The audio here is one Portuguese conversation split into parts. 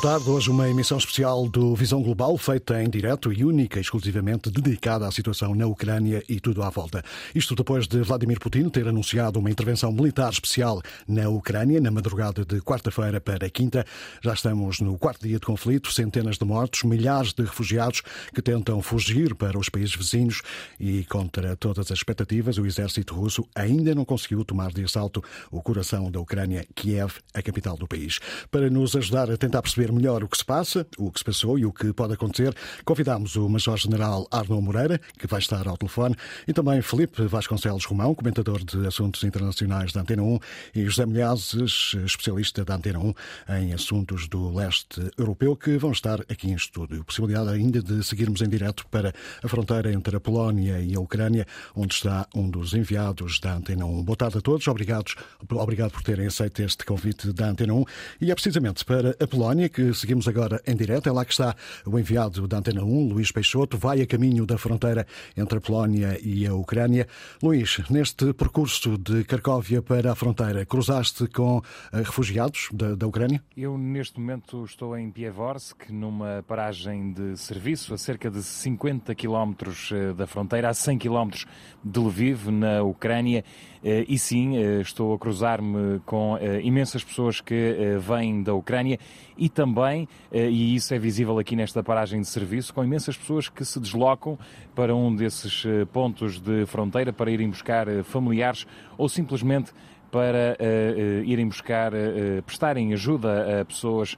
Boa tarde. Hoje uma emissão especial do Visão Global, feita em direto e única, exclusivamente dedicada à situação na Ucrânia e tudo à volta. Isto depois de Vladimir Putin ter anunciado uma intervenção militar especial na Ucrânia na madrugada de quarta-feira para quinta. Já estamos no quarto dia de conflito, centenas de mortos, milhares de refugiados que tentam fugir para os países vizinhos e, contra todas as expectativas, o exército russo ainda não conseguiu tomar de assalto o coração da Ucrânia, Kiev, a capital do país. Para nos ajudar a tentar perceber perceber melhor o que se passa, o que se passou e o que pode acontecer, convidámos o Major-General Arnaud Moreira, que vai estar ao telefone, e também Felipe Vasconcelos Romão, comentador de assuntos internacionais da Antena 1, e José Milhazes, especialista da Antena 1 em assuntos do leste europeu, que vão estar aqui em estúdio. Possibilidade ainda de seguirmos em direto para a fronteira entre a Polónia e a Ucrânia, onde está um dos enviados da Antena 1. Boa tarde a todos, obrigados, obrigado por terem aceito este convite da Antena 1. E é precisamente para a Polónia que seguimos agora em direto. É lá que está o enviado da Antena 1, Luís Peixoto, vai a caminho da fronteira entre a Polónia e a Ucrânia. Luís, neste percurso de Cracóvia para a fronteira, cruzaste com eh, refugiados da, da Ucrânia? Eu, neste momento, estou em Pievorsk, numa paragem de serviço a cerca de 50 quilómetros eh, da fronteira, a 100 quilómetros de Lviv, na Ucrânia. Eh, e sim, estou a cruzar-me com imensas pessoas que vêm da Ucrânia e também, eh, e isso é visível aqui nesta paragem de serviço, com imensas pessoas que se deslocam para um desses eh, pontos de fronteira para irem buscar eh, familiares ou simplesmente para uh, irem buscar, uh, prestarem ajuda a pessoas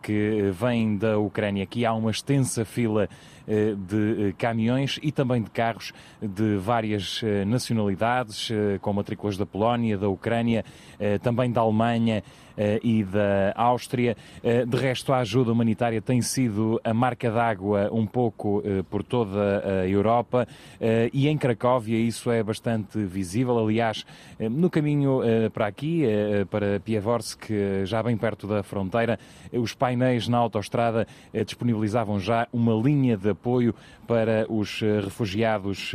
que vêm da Ucrânia. Aqui há uma extensa fila de caminhões e também de carros de várias nacionalidades, com matrículas da Polónia, da Ucrânia, também da Alemanha. Eh, e da Áustria. Eh, de resto, a ajuda humanitária tem sido a marca d'água um pouco eh, por toda a Europa e em Cracóvia isso é bastante visível. Aliás, no caminho para aqui, para Pievorsk, já bem perto da fronteira, os painéis na autoestrada disponibilizavam já uma linha de apoio para os refugiados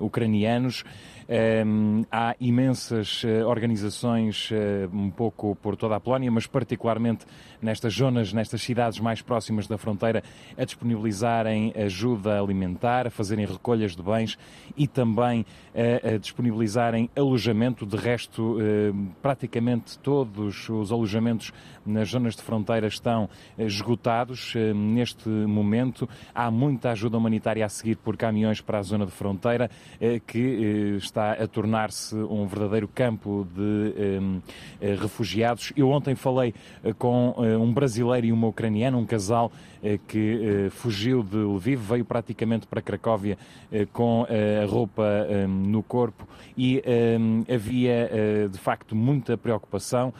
ucranianos. Um, há imensas uh, organizações uh, um pouco por toda a Polónia, mas particularmente nestas zonas, nestas cidades mais próximas da fronteira, a disponibilizarem ajuda alimentar, a fazerem recolhas de bens e também a, a disponibilizarem alojamento. De resto, uh, praticamente todos os alojamentos nas zonas de fronteira estão esgotados neste momento. Há muita ajuda humanitária a seguir por caminhões para a zona de fronteira que está está a tornar-se um verdadeiro campo de um, eh, refugiados. Eu ontem falei eh, com eh, um brasileiro e uma ucraniana, um casal que fugiu de Lviv, veio praticamente para Cracóvia com a roupa um, no corpo e um, havia de facto muita preocupação.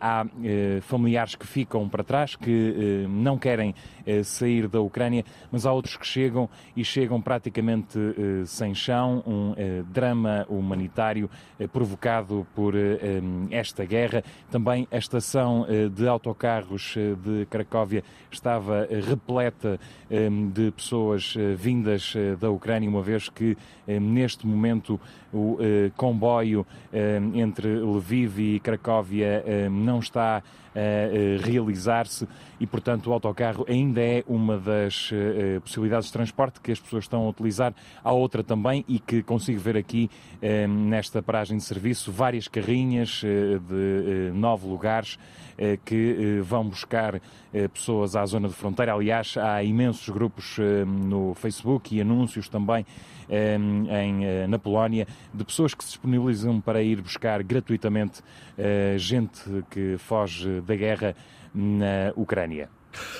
há familiares que ficam para trás, que não querem sair da Ucrânia, mas há outros que chegam e chegam praticamente sem chão, um drama humanitário eh, provocado por eh, esta guerra. Também a estação eh, de autocarros de Cracóvia estava repleta de pessoas vindas da Ucrânia, uma vez que neste momento o comboio entre Lviv e Cracóvia não está a realizar-se e, portanto, o autocarro ainda é uma das possibilidades de transporte que as pessoas estão a utilizar. Há outra também e que consigo ver aqui nesta paragem de serviço várias carrinhas de nove lugares que vão buscar pessoas à zona de fronteira. Aliás, há imensos grupos no Facebook e anúncios também em, na Polónia de pessoas que se disponibilizam para ir buscar gratuitamente gente que foge da guerra na Ucrânia.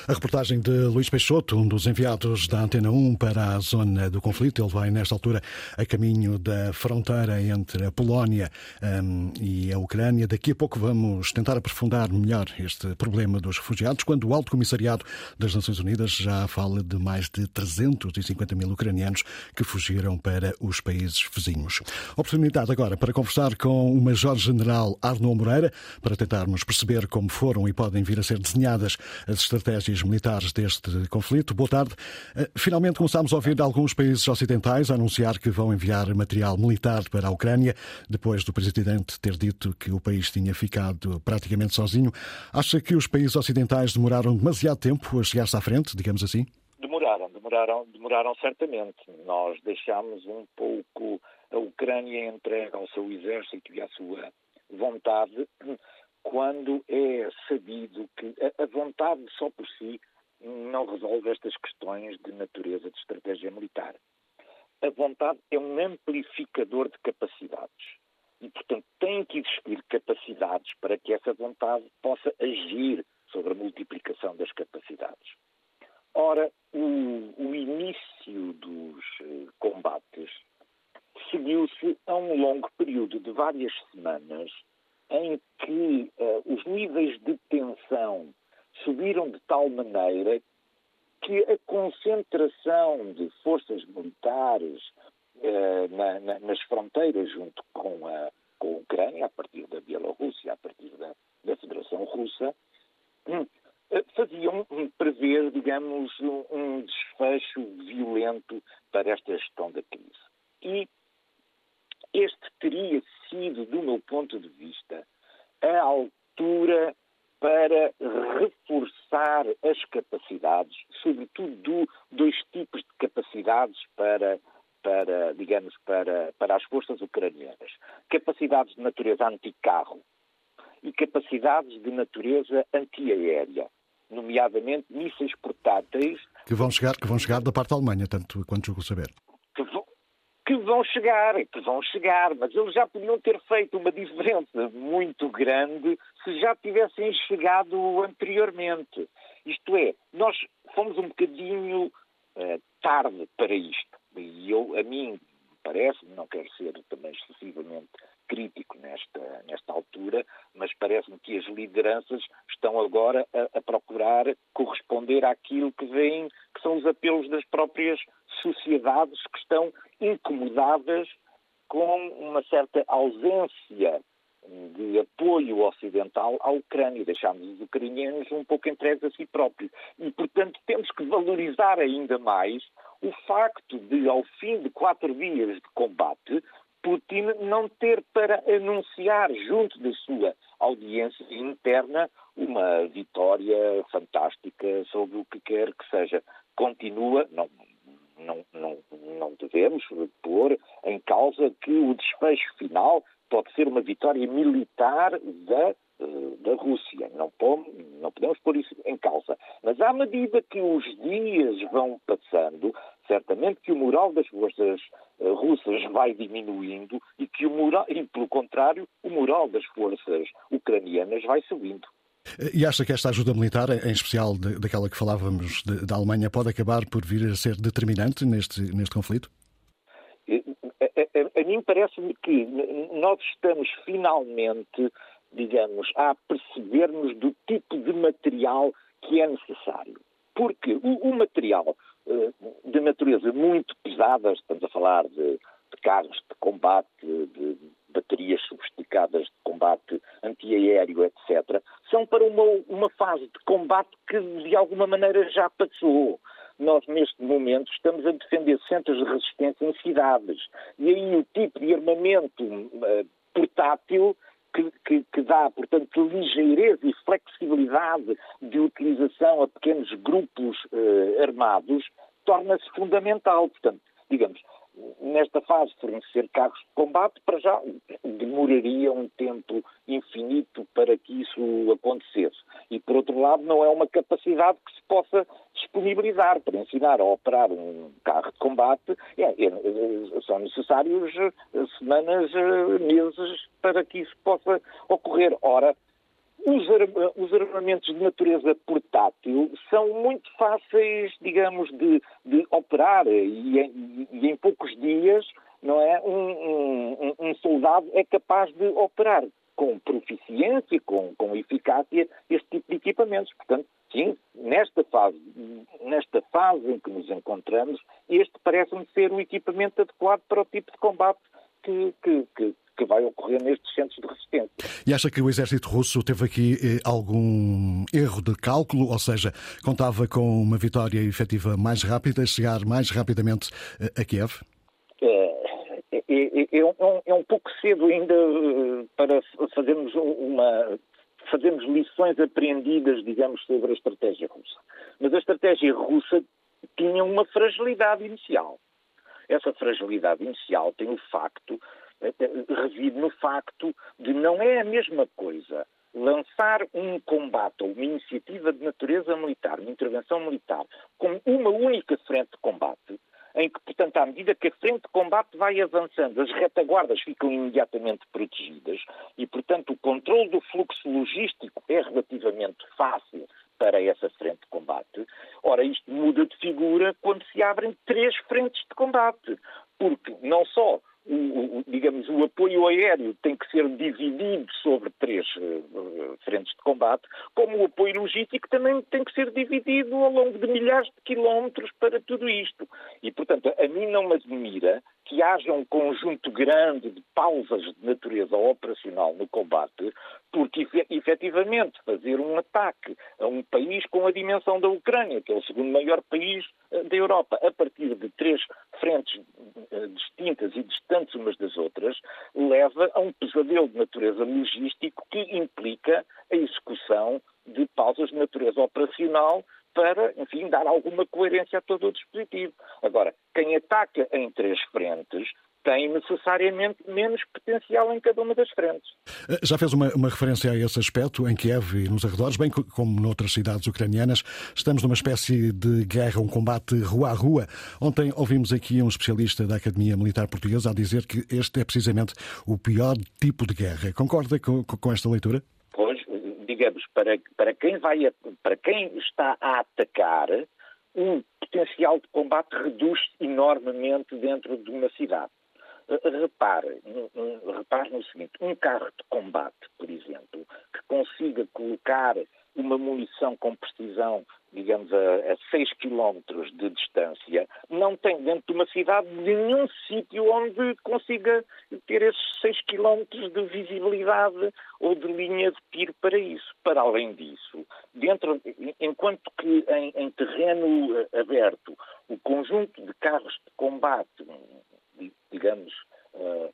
A reportagem de Luís Peixoto, um dos enviados da Antena 1 para a zona do conflito. Ele vai, nesta altura, a caminho da fronteira entre a Polónia um, e a Ucrânia. Daqui a pouco vamos tentar aprofundar melhor este problema dos refugiados, quando o Alto Comissariado das Nações Unidas já fala de mais de 350 mil ucranianos que fugiram para os países vizinhos. Oportunidade agora para conversar com o Major-General Arnaud Moreira, para tentarmos perceber como foram e podem vir a ser desenhadas as estratégias estratégias militares deste conflito. Boa tarde. Eh, finalmente começamos a ouvir alguns países ocidentais anunciar que vão enviar material militar para a Ucrânia, depois do presidente ter dito que o país tinha ficado praticamente sozinho. Acha que os países ocidentais demoraram demasiado tempo a chegar-se à frente, digamos assim? Demoraram, demoraram, demoraram certamente. Nós deixámos um pouco a Ucrânia entregue ao seu exército e à sua vontade quando é sabido que a vontade só por si não resolve estas questões de natureza de estratégia militar. A vontade é um amplificador de capacidades. E, portanto, tem que existir capacidades para que essa vontade possa agir sobre a multiplicação das capacidades. Ora, o, o início dos eh, combates seguiu-se a um longo período de várias semanas em que uh, os níveis de tensão subiram de tal maneira que a concentração de forças militares uh, na, na, nas fronteiras junto com a, com a Ucrânia, a partir da Bielorrússia, a partir da, da Federação Russa, hum, eh, faziam prever, digamos, um, um desfecho violento para esta gestão da crise. E este teria sido, do meu ponto de vista, a altura para reforçar as capacidades, sobretudo dois tipos de capacidades para, para digamos, para, para as forças ucranianas. Capacidades de natureza anticarro e capacidades de natureza antiaérea, nomeadamente mísseis portáteis. Que vão chegar, que vão chegar da parte da Alemanha, tanto quanto julgo saber que vão chegar, que vão chegar, mas eles já podiam ter feito uma diferença muito grande se já tivessem chegado anteriormente. Isto é, nós fomos um bocadinho uh, tarde para isto. E eu, a mim, parece, não quero ser também excessivamente crítico nesta, nesta altura, mas parece-me que as lideranças estão agora a, a, procurar corresponder àquilo que vem, que são os apelos das próprias sociedades que estão incomodadas com uma certa ausência de apoio ocidental à Ucrânia. Deixámos os ucranianos um pouco entregues a si próprios. E, portanto, temos que valorizar ainda mais o facto de, ao fim de quatro dias de combate, Putin não ter para anunciar junto da sua audiência interna uma vitória fantástica sobre o que quer que seja. Continua, não, não, não, não devemos pôr em causa que o desfecho final pode ser uma vitória militar da, eh, da Rússia. Não, não podemos pôr isso em causa. Mas à medida que os dias vão passando, certamente que o moral das forças uh, russas vai diminuindo e que o moral, e pelo contrário, o moral das forças ucranianas vai subindo. E acha que esta ajuda militar, em especial daquela que falávamos da Alemanha, pode acabar por vir a ser determinante neste, neste conflito? A, a, a mim parece-me que nós estamos finalmente, digamos, a percebermos do tipo de material que é necessário. Porque o, o material uh, de natureza muito pesada, estamos a falar de, de carros de combate, de baterias sofisticadas de combate antiaéreo, etc., são para uma, uma fase de combate que de alguma maneira já passou. Nós, neste momento, estamos a defender centros de resistência em cidades. E aí o tipo de armamento uh, portátil que, que, que, dá, portanto, ligeireza e flexibilidade de utilização a pequenos grupos uh, armados torna-se fundamental. Portanto, digamos, nesta fase, fornecer carros de combate, para já demoraria um tempo infinito para que isso acontecesse. E, por outro lado, não é uma capacidade que se possa disponibilizar para ensinar a operar um carro de combate. É, é, são necessários eh, semanas, eh, meses para que isso possa ocorrer. Ora, os, armamentos de natureza portátil são muito fáceis, digamos, de, de operar e, e, e, em poucos dias, não é, um, um, um, soldado é capaz de operar com proficiência, com, com eficácia, este tipo de equipamentos. Portanto, sim, nesta fase, nesta fase em que nos encontramos, este parece-me ser o equipamento adequado para o tipo de combate que, que, que, que vai ocorrer nestes centros de resistência. E acha que o exército russo teve aqui eh, algum erro de cálculo, ou seja, contava com uma vitória efetiva mais rápida, chegar mais rapidamente eh, a Kiev? É, é, é, é, um, é um pouco cedo ainda eh, para fazermos uma fazermos lições aprendidas, digamos, sobre a estratégia russa. Mas a estratégia russa tinha uma fragilidade inicial. Essa fragilidade inicial tem o facto reside no facto de não é a mesma coisa lançar um combate ou uma iniciativa de natureza militar, uma intervenção militar, com uma única frente de combate, em que, portanto, à medida que a frente de combate vai avançando, as retaguardas ficam imediatamente protegidas e, portanto, o controle do fluxo logístico é relativamente fácil para essa frente de combate. Ora, isto muda de figura quando se abrem três frentes de combate, porque não só o, o, digamos, o apoio aéreo tem que ser dividido sobre três uh, frentes de combate, como o apoio logístico também tem que ser dividido ao longo de milhares de quilómetros para tudo isto. E, portanto, a mim não me admira que haja um conjunto grande de pausas de natureza operacional no combate, porque efetivamente fazer um ataque a um país com a dimensão da Ucrânia, que é o segundo maior país eh, da Europa, a partir de três frentes eh, distintas e distantes umas das outras, leva a um pesadelo de natureza logístico que implica a execução de pausas de natureza operacional para, enfim, dar alguma coerência a todo o dispositivo. Agora, quem ataca em três frentes tem necessariamente menos potencial em cada uma das frentes. Eh, já fez uma, uma, referência a esse aspecto em Kiev e nos arredores, bem como noutras cidades ucranianas. Estamos numa espécie de guerra, um combate rua a rua. Ontem ouvimos aqui um especialista da Academia Militar Portuguesa a dizer que este é precisamente o pior tipo de guerra. Concorda com, com esta leitura? Digamos, para, para, quem vai a, para quem está a atacar, o potencial de combate reduz enormemente dentro de uma cidade. Eh, repare, repare no seguinte, um carro de combate, por exemplo, que consiga colocar uma munição com precisão, digamos, a, a 6 km de distância, não tem dentro de uma cidade nenhum sítio onde consiga ter esses 6 km de visibilidade ou de linha de tiro para isso. Para além disso, dentro, enquanto que em, em terreno eh, aberto, o conjunto de carros de combate, digamos, eh,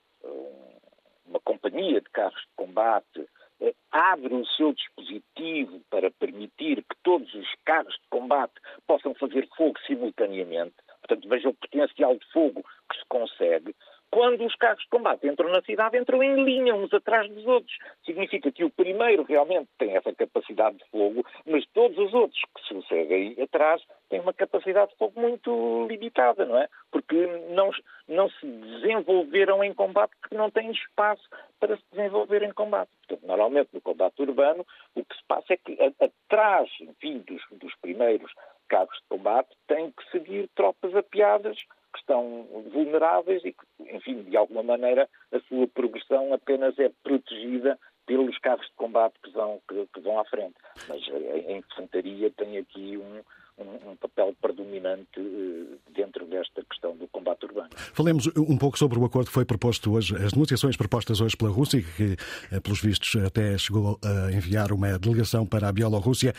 uma companhia de carros de combate, eh, abre o seu dispositivo para permitir que todos os carros de combate possam fazer fogo simultaneamente, portanto, veja o potencial de fogo que se consegue, quando os carros de combate entram na cidade, entram em linha, uns atrás dos outros. Significa que o primeiro realmente tem essa capacidade de fogo, mas todos os outros que se seguem atrás têm uma capacidade de fogo muito limitada, não é? Porque não, não se desenvolveram em combate porque não têm espaço para se desenvolver em combate. Portanto, normalmente no combate urbano, o que se passa é que atrás, enfim, dos, dos primeiros carros de combate, têm que seguir tropas apiadas que estão vulneráveis e que, enfim, de alguma maneira, a sua progressão apenas é protegida pelos carros de combate que vão, que, que vão à frente. Mas a infantaria tem aqui um, um, um papel predominante uh, dentro desta questão do combate urbano. Falemos um pouco sobre o acordo que foi proposto hoje, as negociações propostas hoje pela Rússia, que, eh, pelos vistos, até chegou a enviar uma delegação para a Bielorrússia.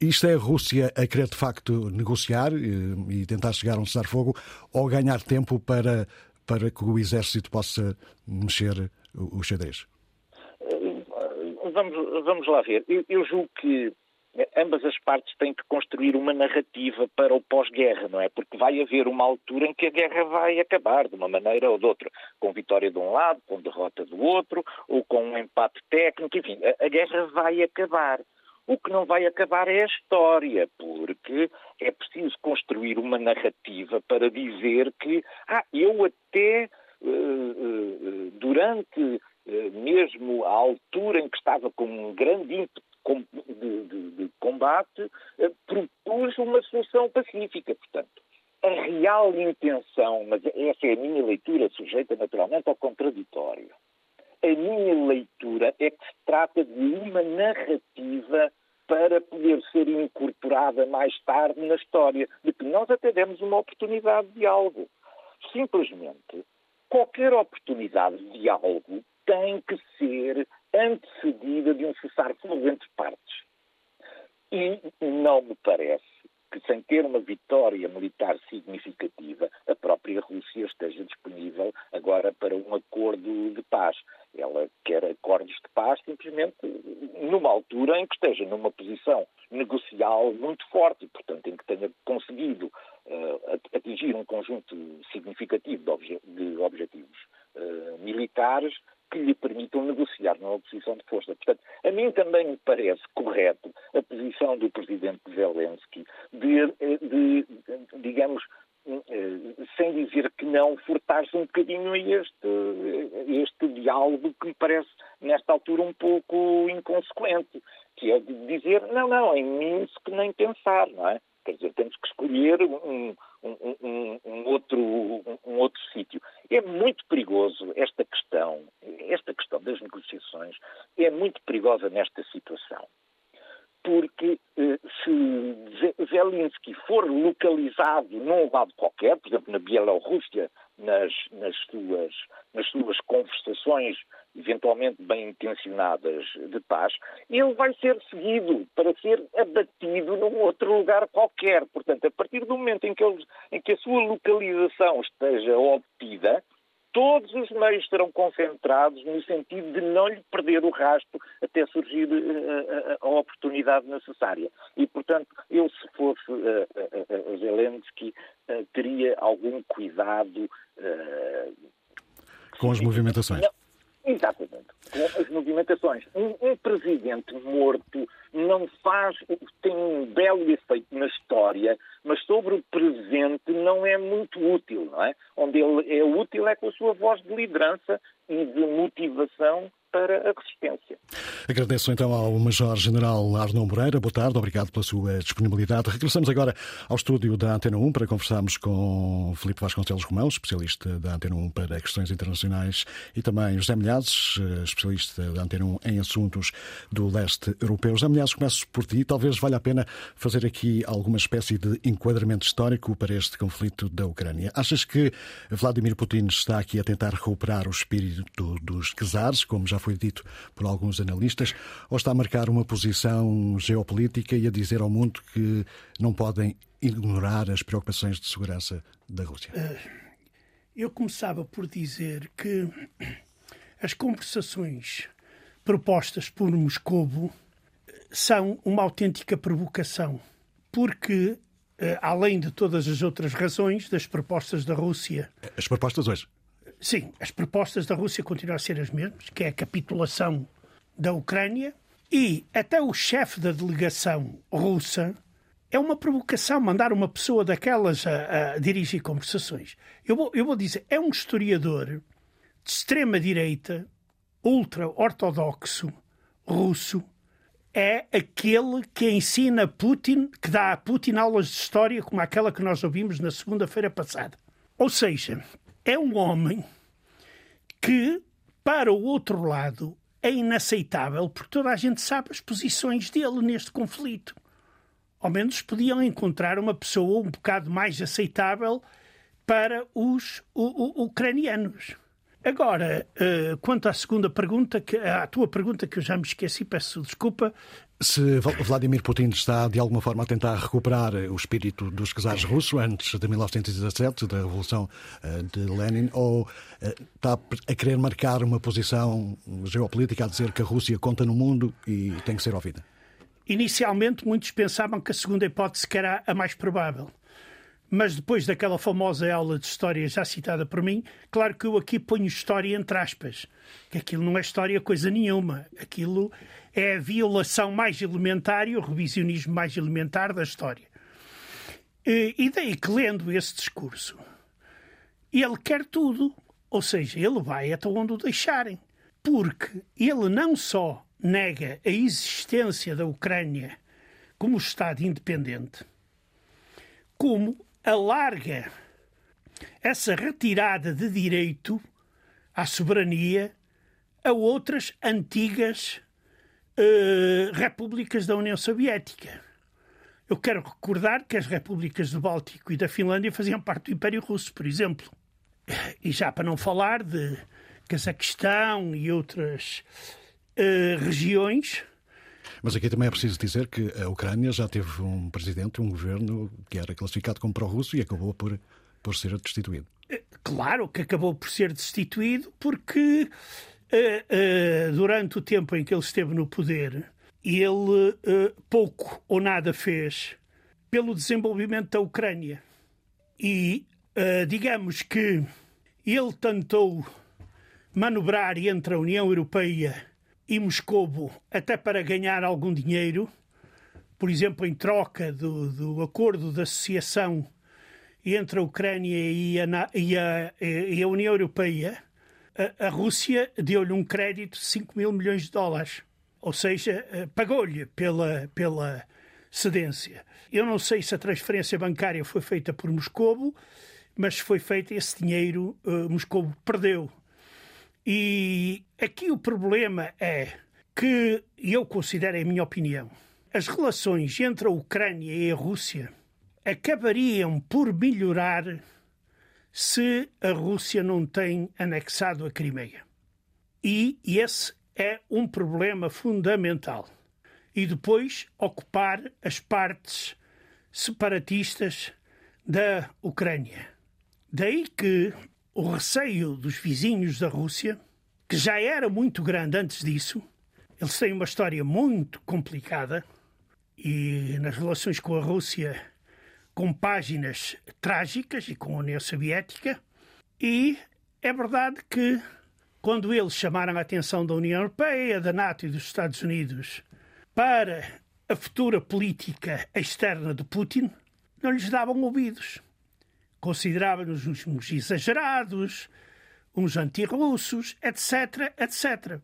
Isto é a Rússia a querer, de facto, negociar eh, e tentar chegar a um cessar-fogo ou ganhar tempo para, para que o exército possa mexer os xadrez? Vamos, vamos lá ver. Eu, eu julgo que ambas as partes têm que construir uma narrativa para o pós-guerra, não é? Porque vai haver uma altura em que a guerra vai acabar, de uma maneira ou de outra, com vitória de um lado, com derrota do outro, ou com um empate técnico, enfim, a, a guerra vai acabar. O que não vai acabar é a história, porque é preciso construir uma narrativa para dizer que, ah, eu até uh, uh, durante mesmo a altura em que estava com um grande ímpeto de, de, de combate, eh, propôs uma solução pacífica. Portanto, a real intenção, mas essa é a minha leitura, sujeita naturalmente ao contraditório. A minha leitura é que se trata de uma narrativa para poder ser incorporada mais tarde na história, de que nós até demos uma oportunidade de algo. Simplesmente qualquer oportunidade de diálogo tem que ser antecedida de um cessar-fogo entre partes. E não me parece que, sem ter uma vitória militar significativa, a própria Rússia esteja disponível agora para um acordo de paz. Ela quer acordos de paz simplesmente numa altura em que esteja numa posição negocial muito forte, e, portanto, em que tenha conseguido uh, atingir um conjunto significativo de, obje de objetivos uh, militares que lhe permitam negociar numa posição de força. Portanto, a mim também me parece correto a posição do presidente Zelensky de, de, de digamos, eh, sem dizer que não, furtar-se um bocadinho este, este diálogo que me parece, nesta altura, um pouco inconsequente, que é de dizer, não, não, em Minsk nem pensar, não é? Quer dizer, temos que escolher um, um, um, um outro, um, outro sítio. É muito perigoso esta questão, esta questão das negociações é muito perigosa nesta situação. Porque eh, se Zelensky for localizado num lado qualquer, por exemplo, na Bielorrússia, nas, nas, suas, nas suas conversações eventualmente bem intencionadas de paz, ele vai ser seguido para ser abatido num outro lugar qualquer. Portanto, a partir do momento em que, ele, em que a sua localização esteja obtida, todos os meios serão concentrados no sentido de não lhe perder o rasto até surgir a, eh, a, a necessária. E, portanto, eu, se fosse uh, uh, Zelensky, uh, teria algum cuidado. Com as movimentações. Não, Exatamente. Com as movimentações. Um, um, presidente morto não faz, tem um belo efeito na história, mas sobre o presente não é muito útil, não é? Onde ele é útil é com a sua voz de liderança e de motivação para a resistência. Agradeço então ao Major-General Arnon Moreira. Boa tarde, obrigado pela sua disponibilidade. Regressamos agora ao estúdio da Antena 1 para conversarmos com Filipe Vasconcelos Romão, especialista da Antena 1 para questões internacionais, e também José Milhazes, especialista da Antena 1 em assuntos do leste europeu. José Milhazes, começo por ti. Talvez valha a pena fazer aqui alguma espécie de enquadramento histórico para este conflito da Ucrânia. Achas que Vladimir Putin está aqui a tentar recuperar o espírito dos czares, como já foi dito por alguns analistas, ou está a marcar uma posição geopolítica e a dizer ao mundo que não podem ignorar as preocupações de segurança da Rússia? Eh, eu começava por dizer que as conversações propostas por Moscovo eh, são uma autêntica provocação, porque eh, além de todas as outras razões das propostas da Rússia. As propostas hoje? Sim, as propostas da Rússia continuam a ser as mesmas, que é a capitulação da Ucrânia, e até o chefe da delegação russa é uma provocação mandar uma pessoa daquelas a, a dirigir conversações. Eu vou, eu vou dizer, é um historiador de extrema-direita, ultra-ortodoxo, russo, é aquele que ensina Putin, que dá a Putin aulas de história como aquela que nós ouvimos na segunda-feira passada. Ou seja, é um homem que, para o outro lado, é inaceitável, porque toda a gente sabe as posições dele neste conflito. Ao menos podiam encontrar uma pessoa um bocado mais aceitável para os ucranianos. Agora, uh, quanto à segunda pergunta, que, à tua pergunta que eu já me esqueci, peço desculpa, se Vladimir Putin está, de alguma forma, a tentar recuperar o espírito dos czares russos antes de 1917, da Revolução eh, de Lenin, ou eh, está a querer marcar uma posição geopolítica a dizer que a Rússia conta no mundo e tem que ser ouvida? Inicialmente, muitos pensavam que a segunda hipótese era a mais provável. Mas depois daquela famosa aula de história já citada por mim, claro que eu aqui ponho história entre aspas, que aquilo não é história coisa nenhuma. Aquilo é a violação mais elementar e o revisionismo mais elementar da história. E daí que, lendo esse discurso, ele quer tudo, ou seja, ele vai até onde o deixarem, porque ele não só nega a existência da Ucrânia como Estado independente, como alarga essa retirada de direito à soberania a outras antigas uh, repúblicas da União Soviética. Eu quero recordar que as repúblicas do Báltico e da Finlândia faziam parte do Império Russo, por exemplo. e já para não falar de Cazaquistão e outras uh, regiões. Mas aqui também é preciso dizer que a Ucrânia já teve um presidente, um governo que era classificado como pró-russo e acabou por, por ser destituído. Eh, claro que acabou por ser destituído porque uh, uh, durante o tempo em que ele esteve no poder, ele pouco ou nada fez pelo desenvolvimento da Ucrânia. E digamos que ele tentou manobrar entre a União Europeia e Moscovo até para ganhar algum dinheiro, por exemplo, em troca do, do acordo de associação entre a Ucrânia e a, e a, e a União Europeia, a, a Rússia deu-lhe um crédito de 5 mil milhões de dólares. Ou seja, eh, pagou-lhe pela, pela cedência. Eu não sei se a transferência bancária foi feita por Moscovo, mas foi feito esse dinheiro, uh, Moscovo perdeu. E aqui o problema é que, eu considero, em minha opinião, as relações entre a Ucrânia e a Rússia acabariam por melhorar se a Rússia não tem anexado a Crimeia. E esse é um problema fundamental. E depois ocupar as partes separatistas da Ucrânia. Daí que o receio dos vizinhos da Rússia, que já era muito grande antes disso, eles têm uma história muito complicada e nas relações com a Rússia com páginas trágicas e com a União Soviética. E é verdade que quando eles chamaram a atenção da União Europeia, da NATO e dos Estados Unidos para a futura política externa de Putin, não lhes davam ouvidos considerava-nos uns, uns exagerados, uns antirrussos, etc, etc.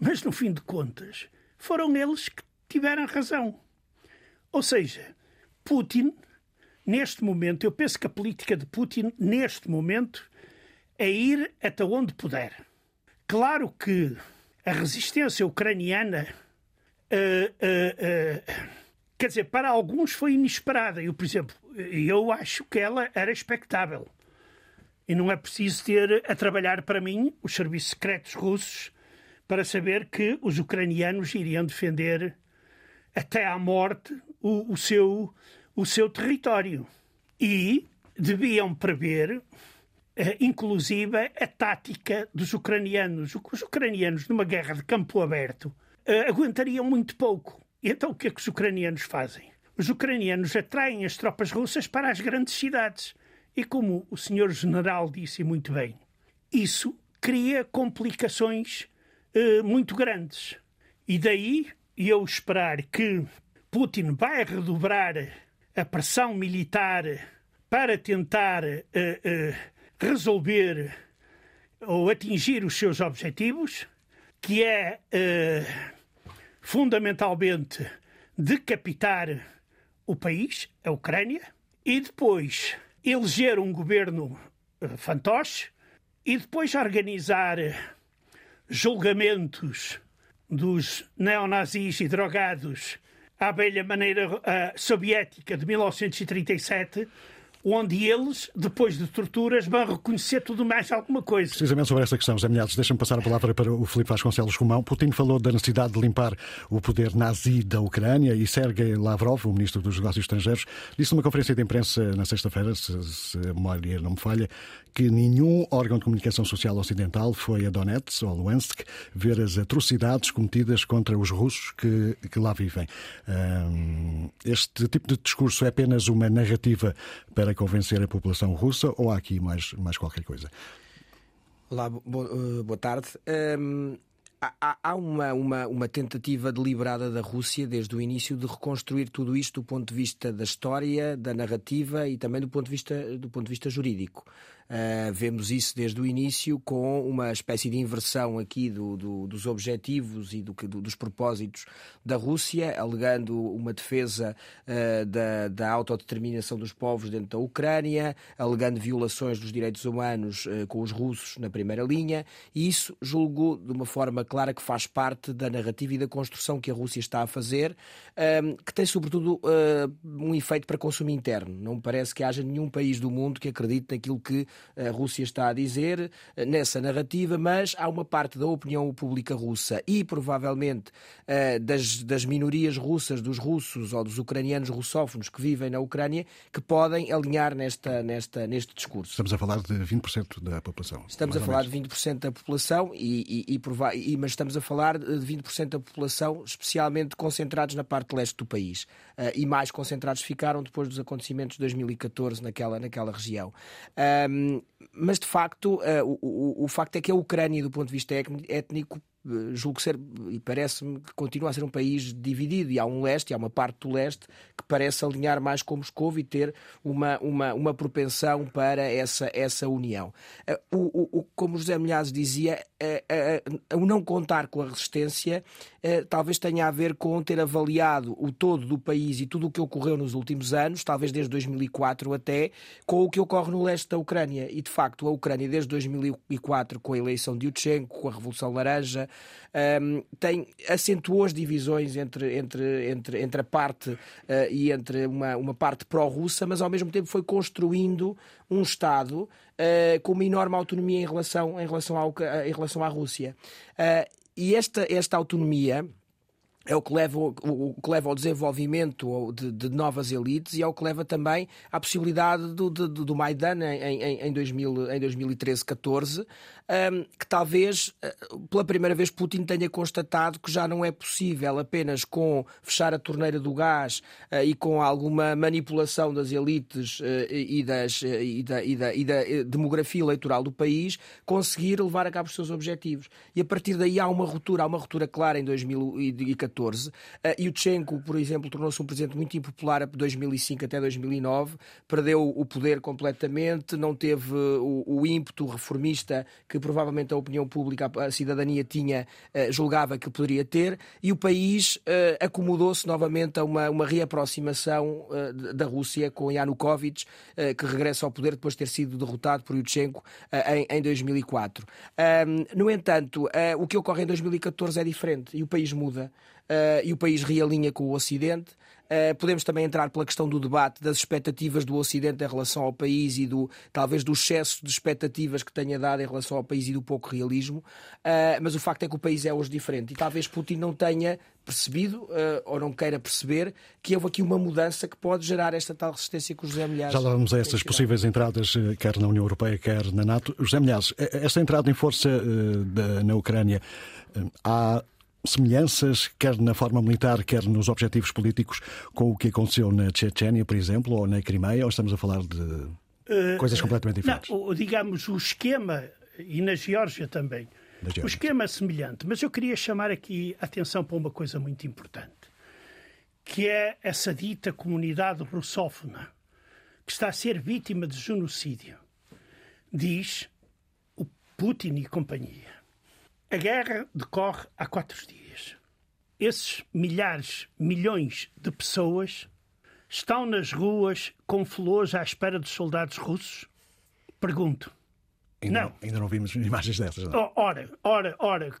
Mas, no fim de contas, foram eles que tiveram razão. Ou seja, Putin, neste momento, eu penso que a política de Putin, neste momento, é ir até onde puder. Claro que a resistência ucraniana, uh, uh, uh, quer dizer, para alguns foi inesperada. Eu, por exemplo, eu acho que ela era expectável. E não é preciso ter a trabalhar para mim os serviços secretos russos para saber que os ucranianos iriam defender até à morte o, o, seu, o seu território. E deviam prever, eh, inclusive, a tática dos ucranianos. Os ucranianos, numa guerra de campo aberto, eh, aguentariam muito pouco. E então o que é que os ucranianos fazem? Os ucranianos atraem as tropas russas para as grandes cidades. E como o senhor general disse muito bem, isso cria complicações eh, muito grandes. E daí eu esperar que Putin vai redobrar a pressão militar para tentar eh, eh, resolver ou atingir os seus objetivos, que é fundamentalmente decapitar o país, a Ucrânia, e depois eleger um governo uh, fantoche e depois organizar uh, julgamentos dos neonazis e drogados à velha maneira uh, soviética de 1937 onde eles, depois de torturas, vão reconhecer tudo mais alguma coisa. Precisamente sobre esta questão, José Milhares, deixa-me passar a palavra para o Filipe Vasconcelos Romão. Putin falou da necessidade de limpar o poder nazi da Ucrânia e Sergei Lavrov, o ministro dos Negócios Estrangeiros, disse numa conferência de imprensa na sexta-feira, se, se a memória não me falha, que nenhum órgão de comunicação social ocidental foi a Donetsk ou Luhansk ver as atrocidades cometidas contra os russos que, que lá vivem. Este tipo de discurso é apenas uma narrativa para convencer a população russa ou há aqui mais, mais qualquer coisa? Olá, boa eh, tarde. Um há, há uma, uma, uma, tentativa deliberada da Rússia, desde o início, de reconstruir tudo isto do ponto de vista da história, da narrativa e também do ponto de vista, do ponto de vista jurídico. Uh, vemos isso desde o início com uma espécie de inversão aqui do, do, dos objetivos e do, dos propósitos da Rússia, alegando uma defesa uh, da, da, autodeterminação dos povos dentro da Ucrânia, alegando violações dos direitos humanos uh, com os russos na primeira linha, e isso julgo de uma forma clara que faz parte da narrativa e da construção que a Rússia está a fazer, que tem sobretudo um efeito para consumo interno. Não me parece que haja nenhum país do mundo que acredite naquilo que a Rússia está a dizer nessa narrativa, mas há uma parte da opinião pública russa e provavelmente das, das minorias russas, dos russos ou dos ucranianos russófonos que vivem na Ucrânia, que podem alinhar nesta, nesta, neste discurso. Estamos a falar de 20% da população. Estamos a falar de 20% da população, e, e, e, mas estamos a falar de 20% da população, especialmente concentrados na parte leste do país. Uh, e mais concentrados ficaram depois dos acontecimentos de 2014 naquela, naquela região. Um, mas, de facto, uh, o, o, o facto é que a Ucrânia, do ponto de vista étnico, eh, julgo ser, e parece-me que continua a ser um país dividido, e há um leste, e há uma parte do leste que parece alinhar mais com Moscou e ter uma, uma, uma propensão para essa, essa união. Eh, o, o, como José Milhazes dizia, o não contar com a resistência talvez tenha a ver com ter avaliado o todo do país e tudo o que ocorreu nos últimos anos, talvez desde 2004 até, com o que ocorre no leste da Ucrânia. E, de facto, a Ucrânia, desde 2004, com a eleição de Yushchenko, com a Revolução Laranja, um, tem, acentuou as divisões entre, entre, entre, entre a parte e entre uma, uma parte pró-russa, mas ao mesmo tempo foi construindo um Estado uh, com uma enorme autonomia em relação, em relação, ao, em relação à Rússia. Uh, e esta, esta autonomia é o que leva, o, que leva ao desenvolvimento de, de, novas elites e é o que leva também à possibilidade do, do, do Maidan em, em, em, 2000, em 2013-14, um, que talvez eh, pela primeira vez Putin tenha constatado que já não é possível apenas com fechar a torneira do gás uh, e com alguma manipulação das elites uh, e, das, uh, e, da, e, da, e, da, demografia eleitoral do país conseguir levar a cabo os seus objetivos. E a partir daí há uma ruptura, há uma ruptura clara em 2014. Uh, Yushchenko, por exemplo, tornou-se um presidente muito impopular de 2005 até 2009, perdeu o poder completamente, não teve o, o ímpeto reformista que provavelmente a opinião pública, a cidadania tinha, eh, julgava que poderia ter, e o país eh, acomodou-se novamente a uma, uma reaproximação eh, da Rússia com Yanukovych, que regressa ao poder depois de ter sido derrotado por Yushchenko em 2004. No entanto, o que ocorre em 2014 é diferente e o país muda. E o país realinha com o Ocidente. Eh, podemos também entrar pela questão do debate das expectativas do Ocidente em relação ao país e do talvez do excesso de expectativas que tenha dado em relação ao país e do pouco realismo. Uh, mas o facto é que o país é hoje diferente e talvez Putin não tenha percebido uh, ou não queira perceber que houve aqui uma mudança que pode gerar esta tal resistência que o José Milhares. Já lá vamos a essas possíveis entradas, quer na União Europeia, quer na NATO. José Milhares, esta entrada em força uh, da, na Ucrânia, uh, há semelhanças, quer na forma militar, quer nos objetivos políticos, com o que aconteceu na Chechênia, por exemplo, ou na Crimeia, ou estamos a falar de uh, coisas completamente diferentes? Não, digamos, o esquema, e na Geórgia também, o esquema é semelhante, mas eu queria chamar aqui a atenção para uma coisa muito importante, que é essa dita comunidade russófona, que está a ser vítima de genocídio. Diz o Putin e companhia a guerra decorre há quatro dias. Esses milhares, milhões de pessoas estão nas ruas com flores à espera dos soldados russos? Pergunto. Ainda não. Ainda não vimos imagens dessas. Não. Oh, ora, ora, ora.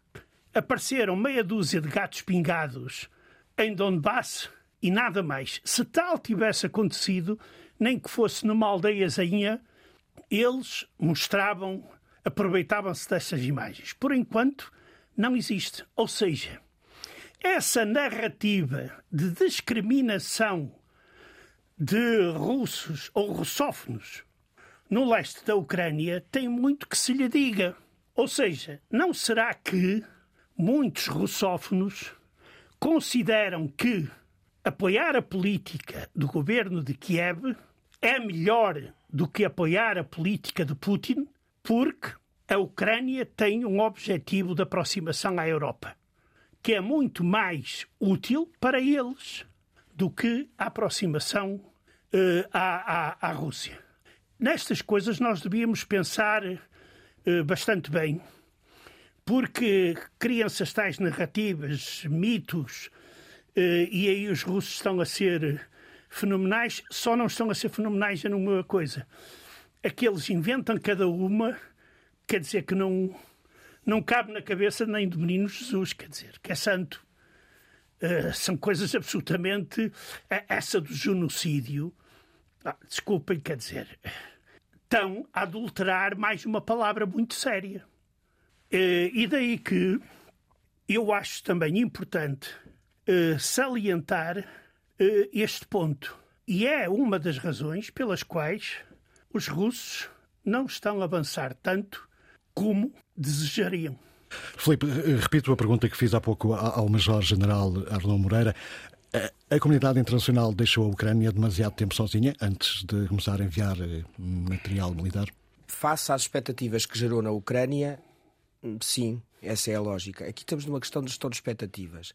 Apareceram meia dúzia de gatos pingados em Donbass e nada mais. Se tal tivesse acontecido, nem que fosse numa aldeiazinha, eles mostravam aproveitavam-se dessas imagens. Por enquanto, não existe. Ou seja, essa narrativa de discriminação de russos ou russófonos no leste da Ucrânia tem muito que se lhe diga. Ou seja, não será que muitos russófonos consideram que apoiar a política do governo de Kiev é melhor do que apoiar a política de Putin? Porque a Ucrânia tem um objetivo de aproximação à Europa, que é muito mais útil para eles do que a aproximação uh, à, à, à, Rússia. Nestas coisas nós devíamos pensar uh, bastante bem, porque criam-se as tais narrativas, mitos, uh, e aí os russos estão a ser fenomenais, só não estão a ser fenomenais em uma coisa aqueles inventam cada uma, quer dizer que não, não cabe na cabeça nem do menino Jesus, quer dizer, que é santo. Uh, são coisas absolutamente. Uh, essa do genocídio. Ah, desculpem, quer dizer. estão a adulterar mais uma palavra muito séria. Eh, e daí que eu acho também importante eh, salientar este ponto. E é uma das razões pelas quais os russos não estão a avançar tanto como desejariam. Filipe, repito a pergunta que fiz há pouco ao Major-General Arlão Moreira. A comunidade internacional deixou a Ucrânia demasiado tempo sozinha antes de começar a enviar material militar? Face às expectativas que gerou na Ucrânia, sim, essa é a lógica. Aqui estamos numa questão de gestão de expectativas.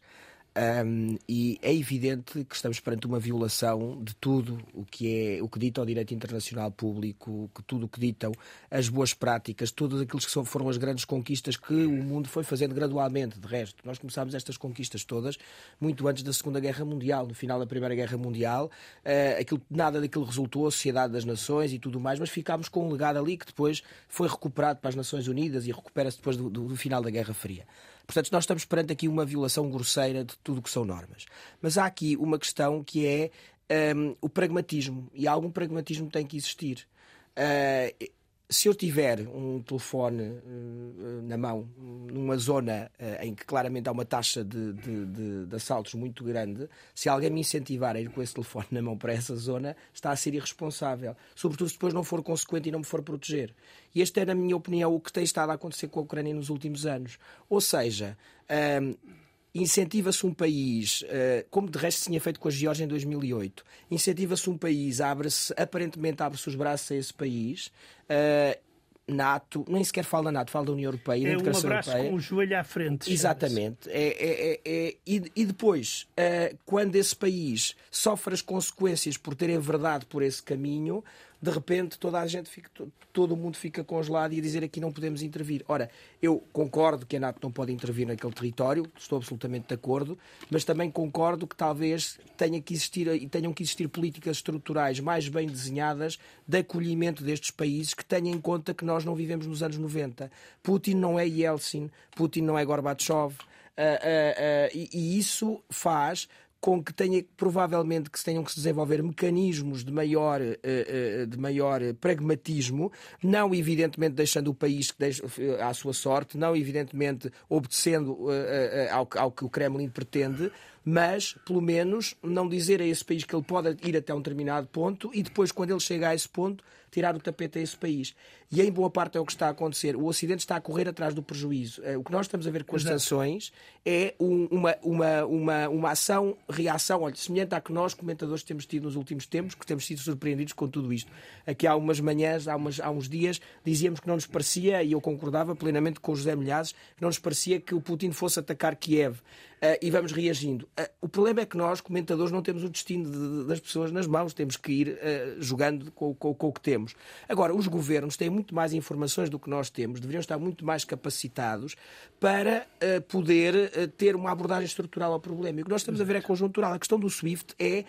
Um, e é evidente que estamos perante uma violação de tudo o que é o que dita o direito internacional público, que tudo o que ditam as boas práticas, todos aqueles que foram as grandes conquistas que o mundo foi fazendo gradualmente. De resto, nós começámos estas conquistas todas muito antes da Segunda Guerra Mundial, no final da Primeira Guerra Mundial. Uh, aquilo, nada daquilo resultou, a Sociedade das Nações e tudo mais, mas ficámos com um legado ali que depois foi recuperado para as Nações Unidas e recupera-se depois do, do, do final da Guerra Fria. Portanto, nós estamos perante aqui uma violação grosseira de tudo o que são normas. Mas há aqui uma questão que é um, o pragmatismo. E algum pragmatismo tem que existir. Uh, se eu tiver um telefone uh, na mão, numa zona uh, em que claramente há uma taxa de, de, de, de, assaltos muito grande, se alguém me incentivar a ir com esse telefone na mão para essa zona, está a ser irresponsável. Sobretudo se depois não for consequente e não me for proteger. E este é, na minha opinião, o que tem estado a acontecer com a Ucrânia nos últimos anos. Ou seja, um, incentiva-se um país, como de resto se tinha feito com a Geórgia em 2008, incentiva-se um país, abre-se, aparentemente abre-se os braços a esse país, NATO, nem sequer fala da NATO, fala da União Europeia. É um abraço Europeia. com o joelho à frente. Exatamente. É, é, é, é e, e, depois, quando esse país sofre as consequências por ter enverdado por esse caminho, de repente toda a gente fica, todo o mundo fica congelado e a dizer aqui não podemos intervir. Ora, eu concordo que a NATO não pode intervir naquele território, estou absolutamente de acordo, mas também concordo que talvez tenha que existir, tenham que existir políticas estruturais mais bem desenhadas de acolhimento destes países que tenham em conta que nós não vivemos nos anos 90. Putin não é Yeltsin, Putin não é Gorbachev, uh, uh, uh, e, e isso faz com que tenha provavelmente que se tenham que se desenvolver mecanismos de maior, eh, eh, de maior pragmatismo, não evidentemente deixando o país à sua sorte, não evidentemente obedecendo eh, ao que o Kremlin pretende, mas, pelo menos, não dizer a esse país que ele pode ir até um determinado ponto e depois, quando ele chega a esse ponto, tirar o tapete a esse país. E em boa parte é o que está a acontecer. O Ocidente está a correr atrás do prejuízo. Eh, o que nós estamos a ver com as Exato. sanções é uma, uma, uma, uma ação, reação, olha, semelhante à que nós, comentadores, temos tido nos últimos tempos, que temos sido surpreendidos com tudo isto. Aqui há umas manhãs, há, umas, há uns dias, dizíamos que não nos parecia, e eu concordava plenamente com o José Milhazes, que não nos parecia que o Putin fosse atacar Kiev. Uh, e vamos reagindo. Uh, o problema é que nós, comentadores, não temos o destino de, de, das pessoas nas mãos, temos que ir uh, jogando com, com, com, o que temos. Agora, os governos têm muito mais informações do que nós temos, deveriam estar muito mais capacitados para poder ter uma abordagem estrutural ao problema. E o que nós estamos a ver é conjuntural. A questão do SWIFT é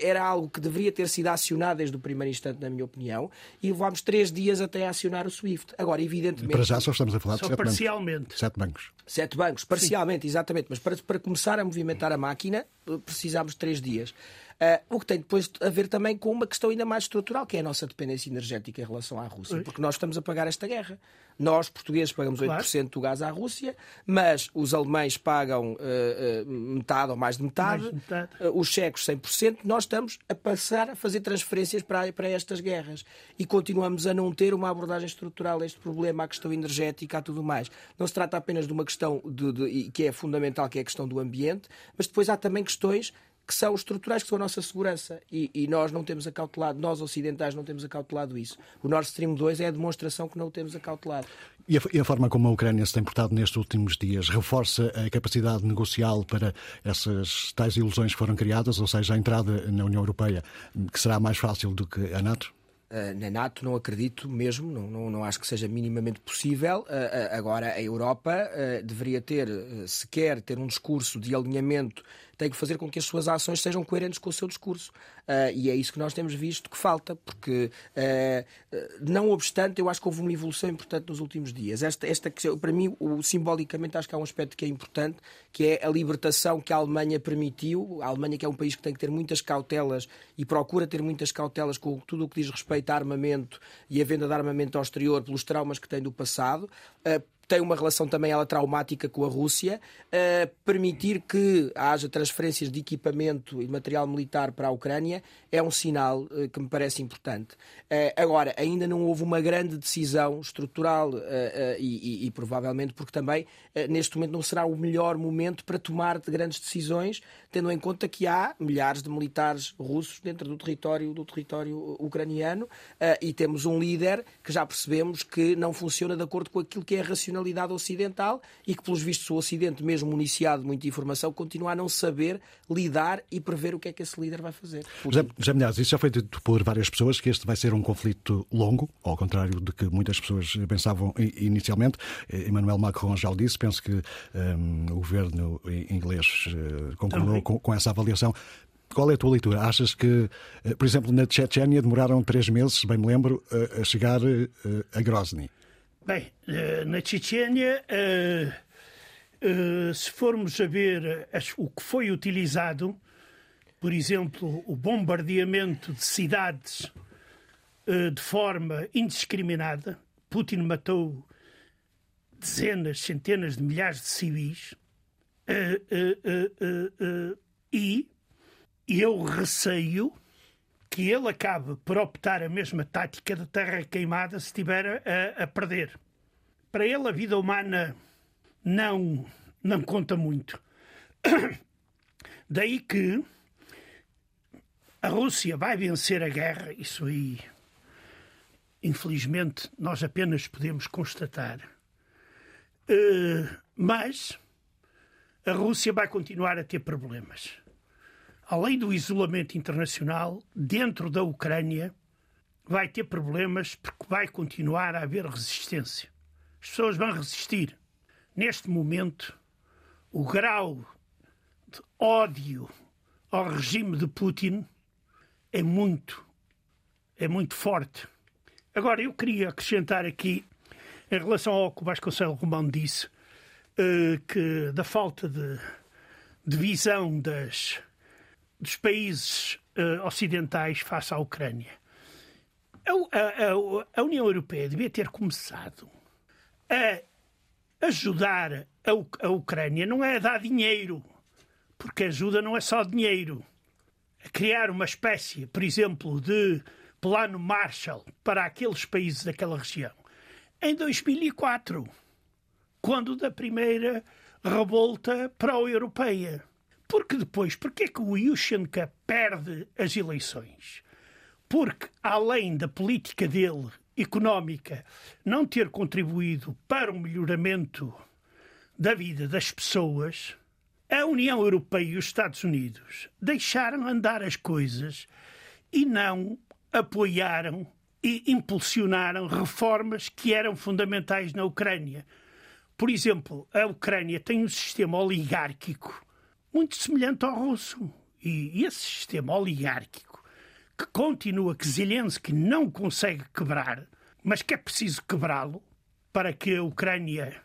era algo que deveria ter sido acionado desde o primeiro instante, na minha opinião, e levámos três dias até acionar o SWIFT. Agora, evidentemente. Para já só estamos a falar de sete parcialmente. Bancos. Sete bancos. Sete bancos, parcialmente, Sim. exatamente. Mas para, para começar a movimentar a máquina, precisámos de três dias. Uh, o que tem depois a ver também com uma questão ainda mais estrutural, que é a nossa dependência energética em relação à Rússia, porque nós estamos a pagar esta guerra. Nós, portugueses, pagamos 8% claro. do gás à Rússia, mas os alemães pagam uh, uh, metade ou mais de metade, mais de metade. os checos 100%. Nós estamos a passar a fazer transferências para, para estas guerras e continuamos a não ter uma abordagem estrutural a este problema, à questão energética, a tudo mais. Não se trata apenas de uma questão de, de, que é fundamental, que é a questão do ambiente, mas depois há também questões que são estruturais, que são a nossa segurança. E, e, nós não temos acautelado, nós ocidentais não temos acautelado isso. O Nord Stream 2 é a demonstração que não o temos acautelado. E a, e a, forma como a Ucrânia se tem portado nestes últimos dias reforça a capacidade negocial para essas tais ilusões que foram criadas, ou seja, a entrada na União Europeia, que será mais fácil do que a NATO? Uh, na NATO não acredito mesmo, não, não, não, acho que seja minimamente possível. Uh, uh, agora, a Europa deveria ter, se quer ter um discurso de alinhamento tem que fazer com que as suas ações sejam coerentes com o seu discurso. Uh, e é isso que nós temos visto que falta, porque, uh, não obstante, eu acho que houve uma evolução importante nos últimos dias. Esta, esta para mim, o, simbolicamente, acho que há um aspecto que é importante, que é a libertação que a Alemanha permitiu. A Alemanha, que é um país que tem que ter muitas cautelas e procura ter muitas cautelas com tudo o que diz respeito a armamento e a venda de armamento ao exterior pelos traumas que tem do passado. Uh, tem uma relação também ela traumática com a Rússia, uh, permitir que haja transferências de equipamento e material militar para a Ucrânia é um sinal uh, que me parece importante. Uh, agora, ainda não houve uma grande decisão estrutural e, e, e, provavelmente porque também neste momento não será o melhor momento para tomar de grandes decisões, tendo em conta que há milhares de militares russos dentro do território do território ucraniano e temos um líder que já percebemos que não funciona de acordo com aquilo que é a racionalidade ocidental e que, pelos vistos, o Ocidente, mesmo municiado de muita informação, continua a não saber lidar e prever o que é que esse líder vai fazer. Já, Milhares, isso já foi dito por várias pessoas que este vai ser um conflito longo, ao contrário de que muitas pessoas pensavam inicialmente. Eh, Emmanuel Macron já o disse, penso que um, ehm, o governo inglês uh, concordou com, com essa avaliação. Qual é a tua leitura? Achas que, eh, por exemplo, na Chechênia demoraram três meses, bem me lembro, a chegar a Grozny? Bem, na Chechênia, se formos a ver o que foi utilizado, por exemplo, o bombardeamento de cidades de forma indiscriminada. Putin matou dezenas, centenas de milhares de civis. E eu receio que ele acabe por optar a mesma tática de terra queimada se estiver a, a perder. Para ele, a vida humana não, não conta muito. Daí que a Rússia vai vencer a guerra, isso aí, infelizmente, nós apenas podemos constatar. Uh, mas a Rússia vai continuar a ter problemas. Além do isolamento internacional, dentro da Ucrânia, vai ter problemas porque vai continuar a haver resistência. As pessoas vão resistir. Neste momento, o grau de ódio ao regime de Putin é muito, é muito forte. Agora, eu queria acrescentar aqui, em relação ao que o Vasconcelos Romão disse, uh, que da falta de, de visão das, dos países uh, ocidentais face à Ucrânia. A, a, a, União Europeia devia ter começado a ajudar a, a Ucrânia, não é a dar dinheiro, porque ajuda não é só dinheiro criar uma espécie, por exemplo, de plano Marshall para aqueles países daquela região em 2004, quando da primeira revolta pró-europeia. Porque depois, porque é que o Yushchenko perde as eleições? Porque, além da política dele económica não ter contribuído para o melhoramento da vida das pessoas, a União Europeia e os Estados Unidos deixaram andar as coisas e não apoiaram e impulsionaram reformas que eram fundamentais na Ucrânia. Por exemplo, a Ucrânia tem um sistema oligárquico muito semelhante ao russo. E esse sistema oligárquico, que continua, que Zelensky não consegue quebrar, mas que é preciso quebrá-lo para que a Ucrânia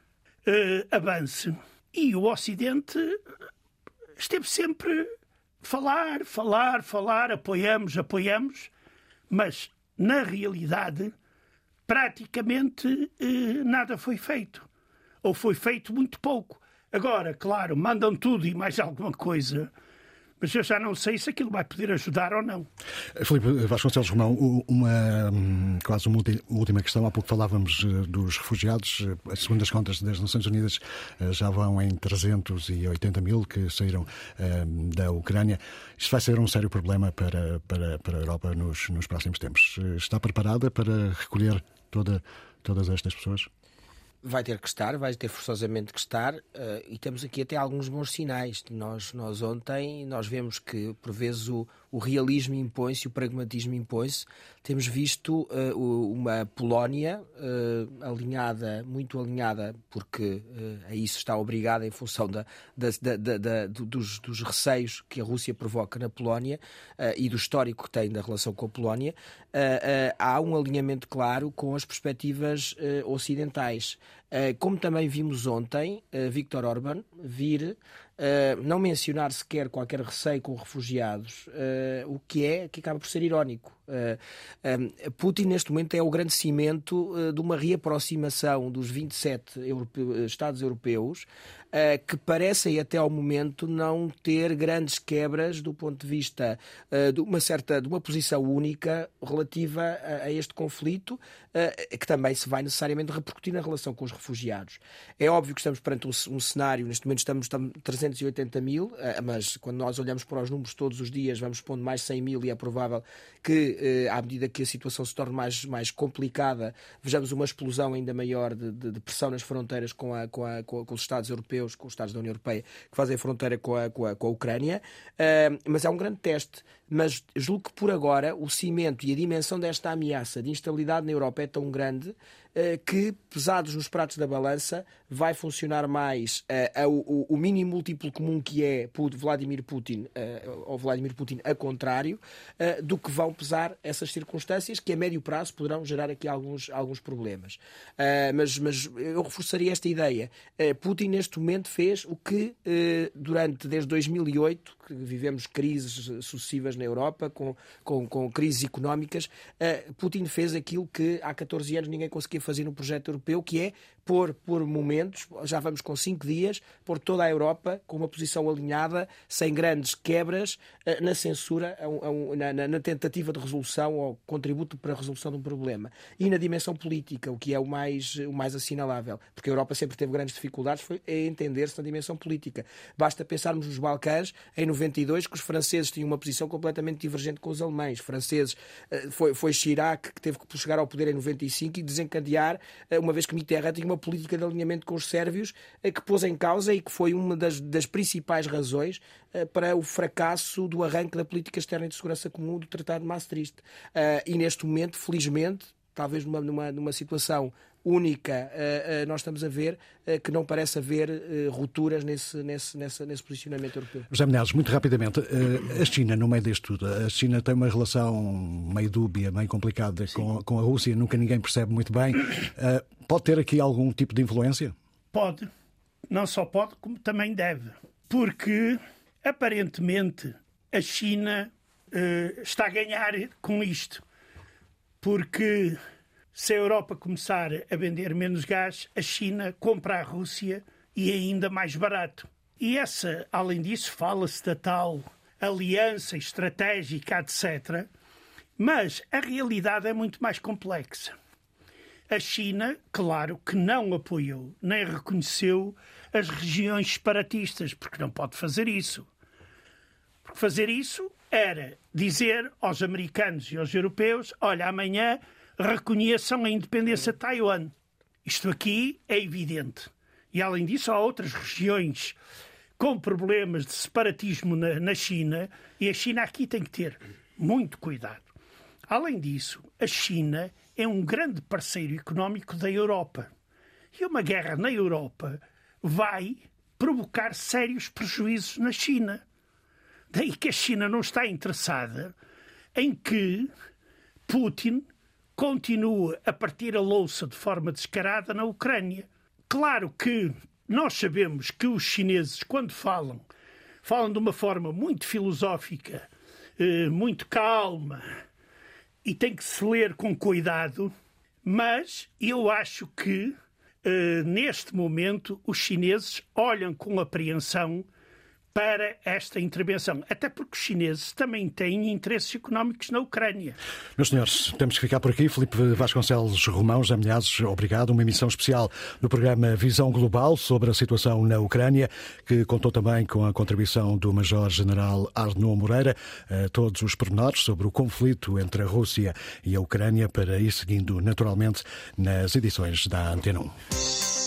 uh, avance, e o Ocidente esteve sempre falar, falar, falar, apoiamos, apoiamos, mas na realidade praticamente eh, nada foi feito. Ou foi feito muito pouco. Agora, claro, mandam tudo e mais alguma coisa mas eu já não sei se aquilo vai poder ajudar ou não. Filipe Vasconcelos Romão, uma, hum, quase uma última questão. Há pouco falávamos eh, dos refugiados. Eh, segundo as contas das Nações Unidas, eh, já vão em 380 mil que saíram da Ucrânia. Isto vai ser um sério problema para, para, para a Europa nos, nos próximos tempos. Está preparada para recolher toda, todas estas pessoas? Vai ter que estar, vai ter forçosamente que estar, uh, e temos aqui até alguns bons sinais. Nós, nós ontem nós vemos que, por vezes, o, o realismo impõe-se, o pragmatismo impõe-se. Temos visto uh, uma Polónia uh, alinhada, muito alinhada, porque a isso está obrigada em função da, da, da dos, dos, receios que a Rússia provoca na Polónia e do histórico que tem da relação com a Polónia. há um alinhamento claro com as perspectivas ocidentais. Como também vimos ontem, Viktor Orban vir uh, não mencionar sequer qualquer receio com refugiados, o que é que acaba por ser irónico. Putin, neste momento, é o grande cimento de uma reaproximação dos 27 Estados europeus que parecem até ao momento não ter grandes quebras do ponto de vista uh, de uma certa de uma posição única relativa a, a este conflito, uh, que também se vai necessariamente repercutir na relação com os refugiados. É óbvio que estamos perante um, um cenário, neste momento estamos, estamos 380 mil, mas quando nós olhamos para os números todos os dias, vamos pondo mais 100 mil e é provável que, à medida que a situação se torne mais, mais complicada, vejamos uma explosão ainda maior de, de, de pressão nas fronteiras com, a, com, a, com, os Estados europeus europeus, com os Estados da União Europeia, que fazem fronteira com a, com a, com a Ucrânia, uh, mas é um grande teste. Mas julgo que por agora o cimento e a dimensão desta ameaça de instabilidade na Europa é tão grande eh, que, pesados nos pratos da balança, vai funcionar mais uh, o, mínimo múltiplo comum que é Vladimir Putin, uh, ou Vladimir Putin a contrário, do que vão pesar essas circunstâncias que a médio prazo poderão gerar aqui alguns, alguns problemas. mas, mas eu reforçaria esta ideia. Putin, neste momento, fez o que durante, desde 2008, que vivemos crises sucessivas na Europa, com, com, com crises económicas, Putin fez aquilo que há 14 anos ninguém conseguia fazer no projeto europeu, que é pôr por momentos, já vamos com cinco dias, pôr toda a Europa com uma posição alinhada, sem grandes quebras, eh, na censura, na, na tentativa de resolução ou contributo para a resolução de um problema. E na dimensão política, o que é o mais, o mais assinalável, porque a Europa sempre teve grandes dificuldades, foi entender-se na dimensão política. Basta pensarmos nos Balcãs, em 92, que os franceses tinham uma posição completamente divergente com os alemães. Franceses, eh, foi, foi Chirac que teve que chegar ao poder em 95 e desencadear, eh, uma vez que Mitterrand tinha uma política de alinhamento com os sérvios eh, que pôs em causa e que foi uma das, das principais razões para o fracasso do arranque da política externa e de segurança comum do Tratado de Maastricht. E neste momento, felizmente, talvez numa, numa, numa situação única, nós estamos a ver que não parece haver rupturas nesse, nesse, nesse, nesse posicionamento europeu. José Menezes, muito rapidamente, a China, no meio disto tudo, a China tem uma relação meio dúbia, meio complicada com, com a Rússia, nunca ninguém percebe muito bem. Pode ter aqui algum tipo de influência? Pode. Não só pode, como também deve. Porque, aparentemente, a China uh, está a ganhar com isto. Porque se a Europa começar a vender menos gás, a China compra a Rússia e ainda mais barato. E essa, além disso, fala-se da tal aliança estratégica, etc. Mas a realidade é muito mais complexa. A China, claro que não apoiou nem reconheceu as regiões separatistas, porque não pode fazer isso. Porque fazer isso era dizer aos americanos e aos europeus: olha, amanhã reconheçam a independência de Taiwan. Isto aqui é evidente. E além disso, há outras regiões com problemas de separatismo na, na China e a China aqui tem que ter muito cuidado. Além disso, a China é um grande parceiro económico da Europa. E uma guerra na Europa vai provocar sérios prejuízos na China. Daí que a China não está interessada em que Putin continue a partir a louça de forma descarada na Ucrânia. Claro que nós sabemos que os chineses, quando falam, falam de uma forma muito filosófica, eh, muito calma, e tem que se ler com cuidado, mas eu acho que uh, neste momento os chineses olham com apreensão para esta intervenção. Até porque os chineses também têm interesses económicos na Ucrânia. Meus senhores, temos que ficar por aqui. Felipe Vasconcelos Romão, já milhares, obrigado. Uma emissão especial do programa Visão Global sobre a situação na Ucrânia, que contou também com a contribuição do Major-General Arnaud Moreira, todos os pormenores sobre o conflito entre a Rússia e a Ucrânia, para ir seguindo naturalmente nas edições da Antena 1.